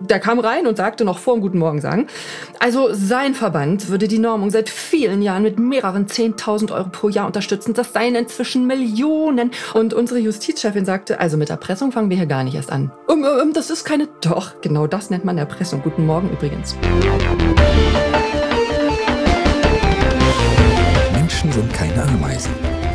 Der kam rein und sagte noch vor dem Guten Morgen sagen, also sein Verband würde die Normung seit vielen Jahren mit mehreren 10.000 Euro pro Jahr unterstützen. Das seien inzwischen Millionen. Und unsere Justizchefin sagte, also mit Erpressung fangen wir hier gar nicht erst an. Um, um, das ist keine... Doch, genau das nennt man Erpressung. Guten Morgen übrigens. Menschen sind keine Ameisen.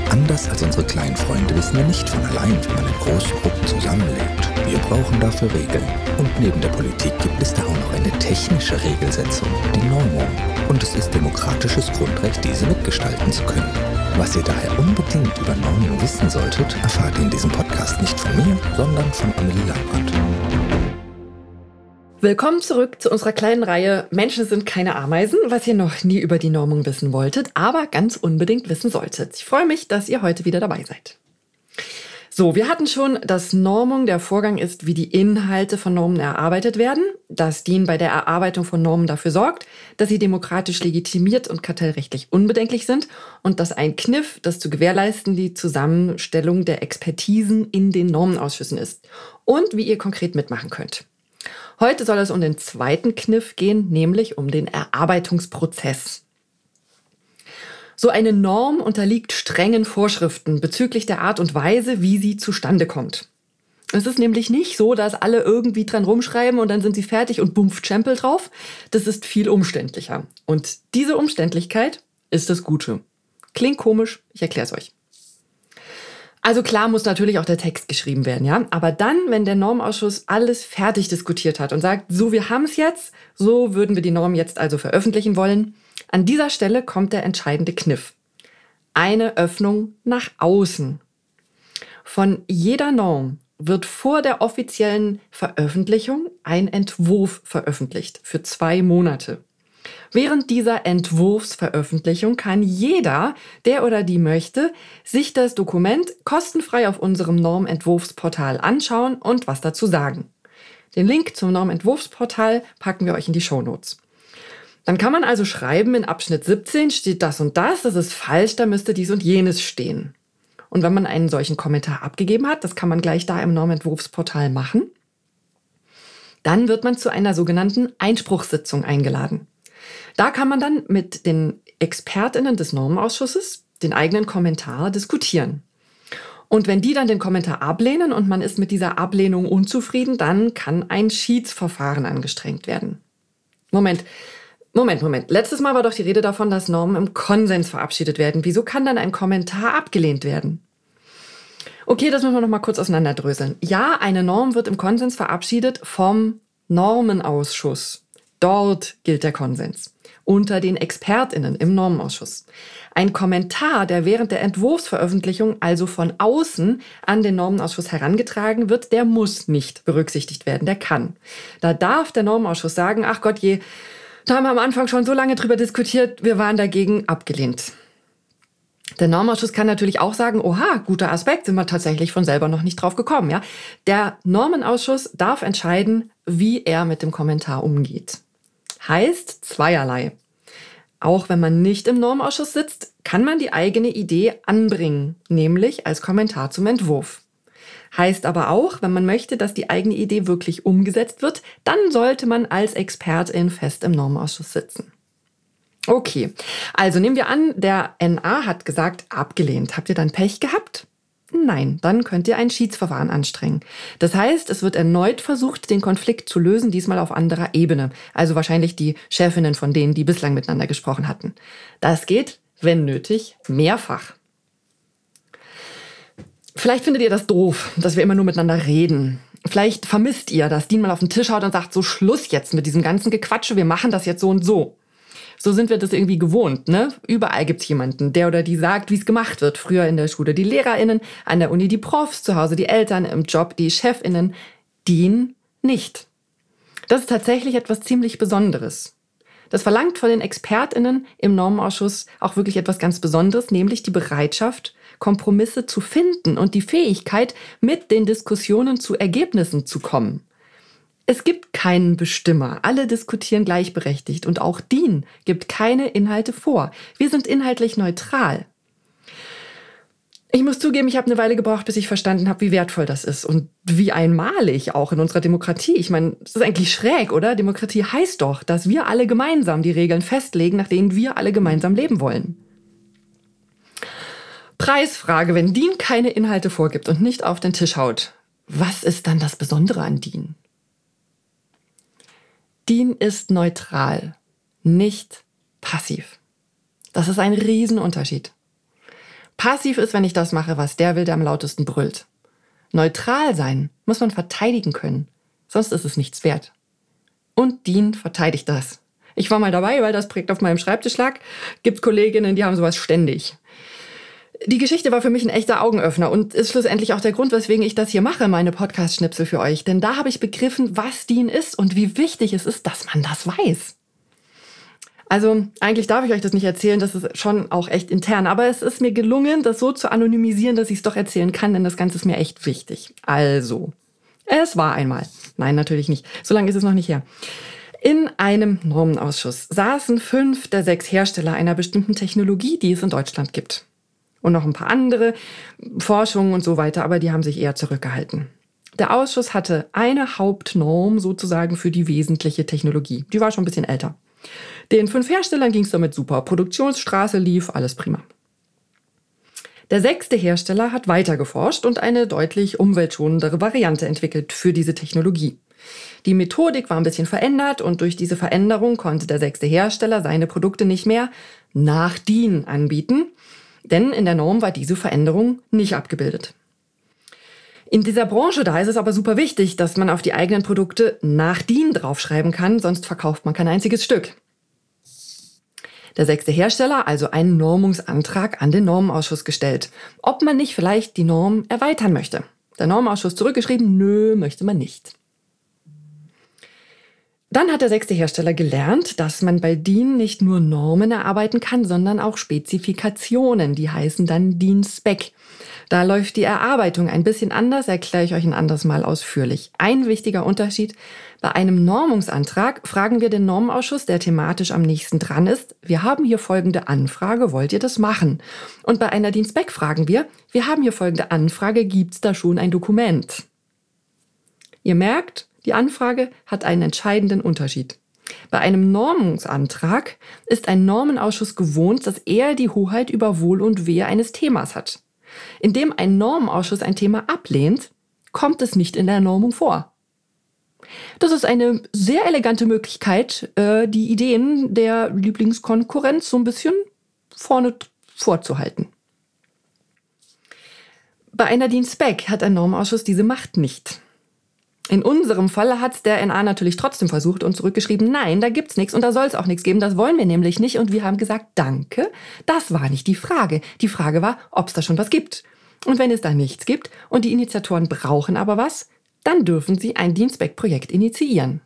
Anders als unsere kleinen Freunde wissen wir nicht von allein, wie man in großen Gruppen zusammenlebt. Wir brauchen dafür Regeln. Und neben der Politik gibt es da auch noch eine technische Regelsetzung, die Normung. Und es ist demokratisches Grundrecht, diese mitgestalten zu können. Was ihr daher unbedingt über Normung wissen solltet, erfahrt ihr in diesem Podcast nicht von mir, sondern von Amelie Labrand. Willkommen zurück zu unserer kleinen Reihe Menschen sind keine Ameisen, was ihr noch nie über die Normung wissen wolltet, aber ganz unbedingt wissen solltet. Ich freue mich, dass ihr heute wieder dabei seid. So, wir hatten schon, dass Normung der Vorgang ist, wie die Inhalte von Normen erarbeitet werden, dass DIN bei der Erarbeitung von Normen dafür sorgt, dass sie demokratisch legitimiert und kartellrechtlich unbedenklich sind und dass ein Kniff, das zu gewährleisten die Zusammenstellung der Expertisen in den Normenausschüssen ist und wie ihr konkret mitmachen könnt. Heute soll es um den zweiten Kniff gehen, nämlich um den Erarbeitungsprozess. So eine Norm unterliegt strengen Vorschriften bezüglich der Art und Weise, wie sie zustande kommt. Es ist nämlich nicht so, dass alle irgendwie dran rumschreiben und dann sind sie fertig und bumpf Stempel drauf. Das ist viel umständlicher. Und diese Umständlichkeit ist das Gute. Klingt komisch, ich erkläre es euch. Also klar muss natürlich auch der Text geschrieben werden, ja. Aber dann, wenn der Normausschuss alles fertig diskutiert hat und sagt, so wir haben es jetzt, so würden wir die Norm jetzt also veröffentlichen wollen, an dieser Stelle kommt der entscheidende Kniff. Eine Öffnung nach außen. Von jeder Norm wird vor der offiziellen Veröffentlichung ein Entwurf veröffentlicht für zwei Monate. Während dieser Entwurfsveröffentlichung kann jeder, der oder die möchte, sich das Dokument kostenfrei auf unserem Normentwurfsportal anschauen und was dazu sagen. Den Link zum Normentwurfsportal packen wir euch in die Show Notes. Dann kann man also schreiben, in Abschnitt 17 steht das und das, das ist falsch, da müsste dies und jenes stehen. Und wenn man einen solchen Kommentar abgegeben hat, das kann man gleich da im Normentwurfsportal machen, dann wird man zu einer sogenannten Einspruchssitzung eingeladen. Da kann man dann mit den Expertinnen des Normenausschusses den eigenen Kommentar diskutieren. Und wenn die dann den Kommentar ablehnen und man ist mit dieser Ablehnung unzufrieden, dann kann ein Schiedsverfahren angestrengt werden. Moment, Moment, Moment. Letztes Mal war doch die Rede davon, dass Normen im Konsens verabschiedet werden. Wieso kann dann ein Kommentar abgelehnt werden? Okay, das müssen wir noch mal kurz auseinanderdröseln. Ja, eine Norm wird im Konsens verabschiedet vom Normenausschuss. Dort gilt der Konsens unter den Expertinnen im Normenausschuss. Ein Kommentar, der während der Entwurfsveröffentlichung also von außen an den Normenausschuss herangetragen wird, der muss nicht berücksichtigt werden, der kann. Da darf der Normenausschuss sagen, ach Gott je, da haben wir am Anfang schon so lange drüber diskutiert, wir waren dagegen abgelehnt. Der Normausschuss kann natürlich auch sagen, oha, guter Aspekt, sind wir tatsächlich von selber noch nicht drauf gekommen, ja. Der Normenausschuss darf entscheiden, wie er mit dem Kommentar umgeht heißt zweierlei. Auch wenn man nicht im Normausschuss sitzt, kann man die eigene Idee anbringen, nämlich als Kommentar zum Entwurf. Heißt aber auch, wenn man möchte, dass die eigene Idee wirklich umgesetzt wird, dann sollte man als Expertin fest im Normausschuss sitzen. Okay, also nehmen wir an, der NA hat gesagt, abgelehnt. Habt ihr dann Pech gehabt? Nein, dann könnt ihr ein Schiedsverfahren anstrengen. Das heißt, es wird erneut versucht, den Konflikt zu lösen, diesmal auf anderer Ebene. Also wahrscheinlich die Chefinnen von denen, die bislang miteinander gesprochen hatten. Das geht, wenn nötig, mehrfach. Vielleicht findet ihr das doof, dass wir immer nur miteinander reden. Vielleicht vermisst ihr, dass Dean mal auf den Tisch haut und sagt, so Schluss jetzt mit diesem ganzen Gequatsche, wir machen das jetzt so und so so sind wir das irgendwie gewohnt. Ne? Überall gibt's jemanden, der oder die sagt, wie es gemacht wird. Früher in der Schule die LehrerInnen, an der Uni die Profs, zu Hause die Eltern, im Job die ChefInnen. DIN nicht. Das ist tatsächlich etwas ziemlich Besonderes. Das verlangt von den ExpertInnen im Normenausschuss auch wirklich etwas ganz Besonderes, nämlich die Bereitschaft, Kompromisse zu finden und die Fähigkeit, mit den Diskussionen zu Ergebnissen zu kommen. Es gibt keinen Bestimmer. Alle diskutieren gleichberechtigt und auch DIN gibt keine Inhalte vor. Wir sind inhaltlich neutral. Ich muss zugeben, ich habe eine Weile gebraucht, bis ich verstanden habe, wie wertvoll das ist und wie einmalig auch in unserer Demokratie. Ich meine, es ist eigentlich schräg, oder? Demokratie heißt doch, dass wir alle gemeinsam die Regeln festlegen, nach denen wir alle gemeinsam leben wollen. Preisfrage, wenn DIN keine Inhalte vorgibt und nicht auf den Tisch haut, was ist dann das Besondere an DIN? DIN ist neutral, nicht passiv. Das ist ein Riesenunterschied. Passiv ist, wenn ich das mache, was der will, der am lautesten brüllt. Neutral sein muss man verteidigen können, sonst ist es nichts wert. Und Dean verteidigt das. Ich war mal dabei, weil das Projekt auf meinem Schreibtisch lag. Gibt Kolleginnen, die haben sowas ständig. Die Geschichte war für mich ein echter Augenöffner und ist schlussendlich auch der Grund, weswegen ich das hier mache, meine Podcast-Schnipsel für euch. Denn da habe ich begriffen, was Dean ist und wie wichtig es ist, dass man das weiß. Also eigentlich darf ich euch das nicht erzählen, das ist schon auch echt intern, aber es ist mir gelungen, das so zu anonymisieren, dass ich es doch erzählen kann, denn das Ganze ist mir echt wichtig. Also, es war einmal. Nein, natürlich nicht. So lange ist es noch nicht her. In einem Normenausschuss saßen fünf der sechs Hersteller einer bestimmten Technologie, die es in Deutschland gibt. Und noch ein paar andere Forschungen und so weiter, aber die haben sich eher zurückgehalten. Der Ausschuss hatte eine Hauptnorm sozusagen für die wesentliche Technologie. Die war schon ein bisschen älter. Den fünf Herstellern ging es damit super. Produktionsstraße lief, alles prima. Der sechste Hersteller hat weiter geforscht und eine deutlich umweltschonendere Variante entwickelt für diese Technologie. Die Methodik war ein bisschen verändert und durch diese Veränderung konnte der sechste Hersteller seine Produkte nicht mehr nach DIN anbieten, denn in der Norm war diese Veränderung nicht abgebildet. In dieser Branche da ist es aber super wichtig, dass man auf die eigenen Produkte nach DIN draufschreiben kann, sonst verkauft man kein einziges Stück. Der sechste Hersteller also einen Normungsantrag an den Normenausschuss gestellt, ob man nicht vielleicht die Norm erweitern möchte. Der Normausschuss zurückgeschrieben, nö, möchte man nicht. Dann hat der sechste Hersteller gelernt, dass man bei DIN nicht nur Normen erarbeiten kann, sondern auch Spezifikationen. Die heißen dann DIN-Spec. Da läuft die Erarbeitung ein bisschen anders, erkläre ich euch ein anderes Mal ausführlich. Ein wichtiger Unterschied. Bei einem Normungsantrag fragen wir den Normenausschuss, der thematisch am nächsten dran ist, wir haben hier folgende Anfrage, wollt ihr das machen? Und bei einer Dienstback fragen wir, wir haben hier folgende Anfrage, gibt's da schon ein Dokument? Ihr merkt, die Anfrage hat einen entscheidenden Unterschied. Bei einem Normungsantrag ist ein Normenausschuss gewohnt, dass er die Hoheit über Wohl und Wehe eines Themas hat. Indem ein Normenausschuss ein Thema ablehnt, kommt es nicht in der Normung vor. Das ist eine sehr elegante Möglichkeit, äh, die Ideen der Lieblingskonkurrenz so ein bisschen vorne vorzuhalten. Bei einer Dienstback hat ein Normausschuss diese Macht nicht. In unserem Fall hat der NA natürlich trotzdem versucht und zurückgeschrieben, nein, da gibt's nichts und da soll es auch nichts geben, das wollen wir nämlich nicht. Und wir haben gesagt, danke, das war nicht die Frage. Die Frage war, ob es da schon was gibt. Und wenn es da nichts gibt und die Initiatoren brauchen aber was, dann dürfen sie ein Dienstback-Projekt initiieren.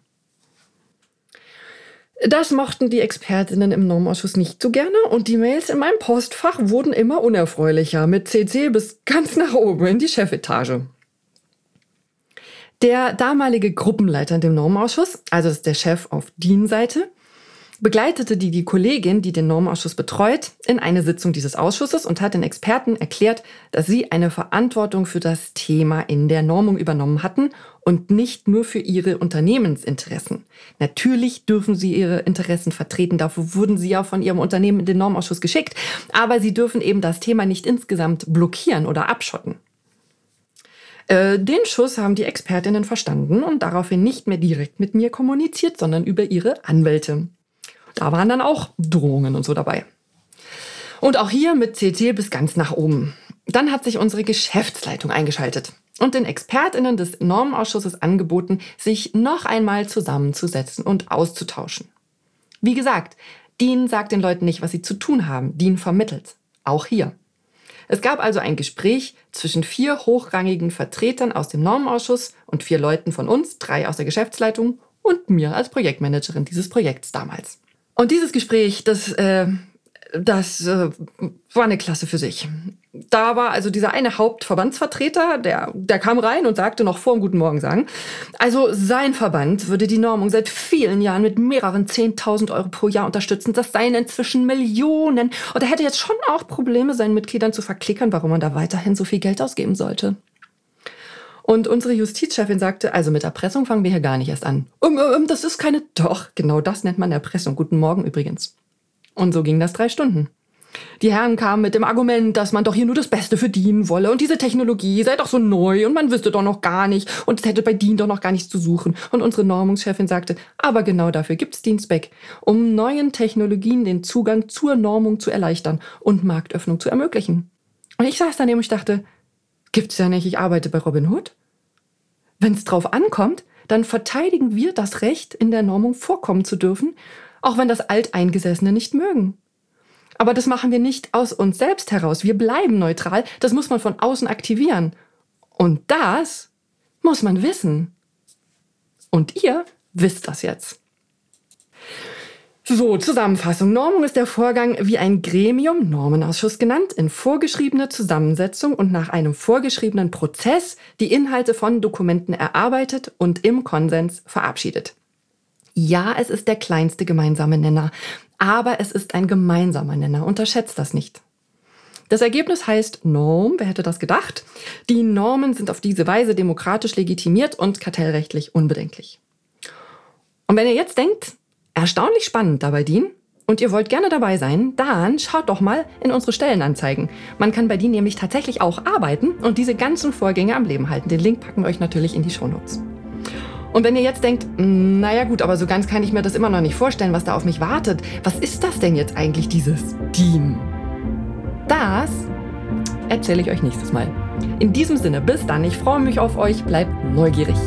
Das mochten die Expertinnen im Normausschuss nicht so gerne und die Mails in meinem Postfach wurden immer unerfreulicher, mit CC bis ganz nach oben in die Chefetage. Der damalige Gruppenleiter in dem Normausschuss, also das ist der Chef auf DIN-Seite, begleitete die, die Kollegin, die den Normausschuss betreut, in eine Sitzung dieses Ausschusses und hat den Experten erklärt, dass sie eine Verantwortung für das Thema in der Normung übernommen hatten und nicht nur für ihre Unternehmensinteressen. Natürlich dürfen sie ihre Interessen vertreten, dafür wurden sie ja von ihrem Unternehmen in den Normausschuss geschickt, aber sie dürfen eben das Thema nicht insgesamt blockieren oder abschotten. Äh, den Schuss haben die Expertinnen verstanden und daraufhin nicht mehr direkt mit mir kommuniziert, sondern über ihre Anwälte. Da waren dann auch Drohungen und so dabei. Und auch hier mit CT bis ganz nach oben. Dann hat sich unsere Geschäftsleitung eingeschaltet und den Expertinnen des Normenausschusses angeboten, sich noch einmal zusammenzusetzen und auszutauschen. Wie gesagt, DIN sagt den Leuten nicht, was sie zu tun haben. DIN vermittelt. Auch hier. Es gab also ein Gespräch zwischen vier hochrangigen Vertretern aus dem Normenausschuss und vier Leuten von uns, drei aus der Geschäftsleitung und mir als Projektmanagerin dieses Projekts damals. Und dieses Gespräch, das äh, das äh, war eine Klasse für sich. Da war also dieser eine Hauptverbandsvertreter, der, der kam rein und sagte noch vor dem Guten Morgen sagen, also sein Verband würde die Normung seit vielen Jahren mit mehreren 10.000 Euro pro Jahr unterstützen. Das seien inzwischen Millionen. Und er hätte jetzt schon auch Probleme, seinen Mitgliedern zu verklickern, warum man da weiterhin so viel Geld ausgeben sollte. Und unsere Justizchefin sagte, also mit Erpressung fangen wir hier gar nicht erst an. Um, um, das ist keine, doch, genau das nennt man Erpressung. Guten Morgen übrigens. Und so ging das drei Stunden. Die Herren kamen mit dem Argument, dass man doch hier nur das Beste verdienen wolle und diese Technologie sei doch so neu und man wüsste doch noch gar nicht und es hätte bei DIN doch noch gar nichts zu suchen. Und unsere Normungschefin sagte, aber genau dafür gibt's Dienstback, um neuen Technologien den Zugang zur Normung zu erleichtern und Marktöffnung zu ermöglichen. Und ich saß daneben und dachte, gibt's ja nicht, ich arbeite bei Robin Hood. Wenn's drauf ankommt, dann verteidigen wir das Recht, in der Normung vorkommen zu dürfen auch wenn das Alteingesessene nicht mögen. Aber das machen wir nicht aus uns selbst heraus. Wir bleiben neutral. Das muss man von außen aktivieren. Und das muss man wissen. Und ihr wisst das jetzt. So, Zusammenfassung. Normung ist der Vorgang, wie ein Gremium, Normenausschuss genannt, in vorgeschriebener Zusammensetzung und nach einem vorgeschriebenen Prozess die Inhalte von Dokumenten erarbeitet und im Konsens verabschiedet. Ja, es ist der kleinste gemeinsame Nenner, aber es ist ein gemeinsamer Nenner. Unterschätzt das nicht. Das Ergebnis heißt Norm, wer hätte das gedacht? Die Normen sind auf diese Weise demokratisch legitimiert und kartellrechtlich unbedenklich. Und wenn ihr jetzt denkt, erstaunlich spannend dabei DIN, und ihr wollt gerne dabei sein, dann schaut doch mal in unsere Stellenanzeigen. Man kann bei DIN nämlich tatsächlich auch arbeiten und diese ganzen Vorgänge am Leben halten. Den Link packen wir euch natürlich in die Shownotes. Und wenn ihr jetzt denkt, naja gut, aber so ganz kann ich mir das immer noch nicht vorstellen, was da auf mich wartet. Was ist das denn jetzt eigentlich, dieses DIN? Das erzähle ich euch nächstes Mal. In diesem Sinne, bis dann, ich freue mich auf euch, bleibt neugierig.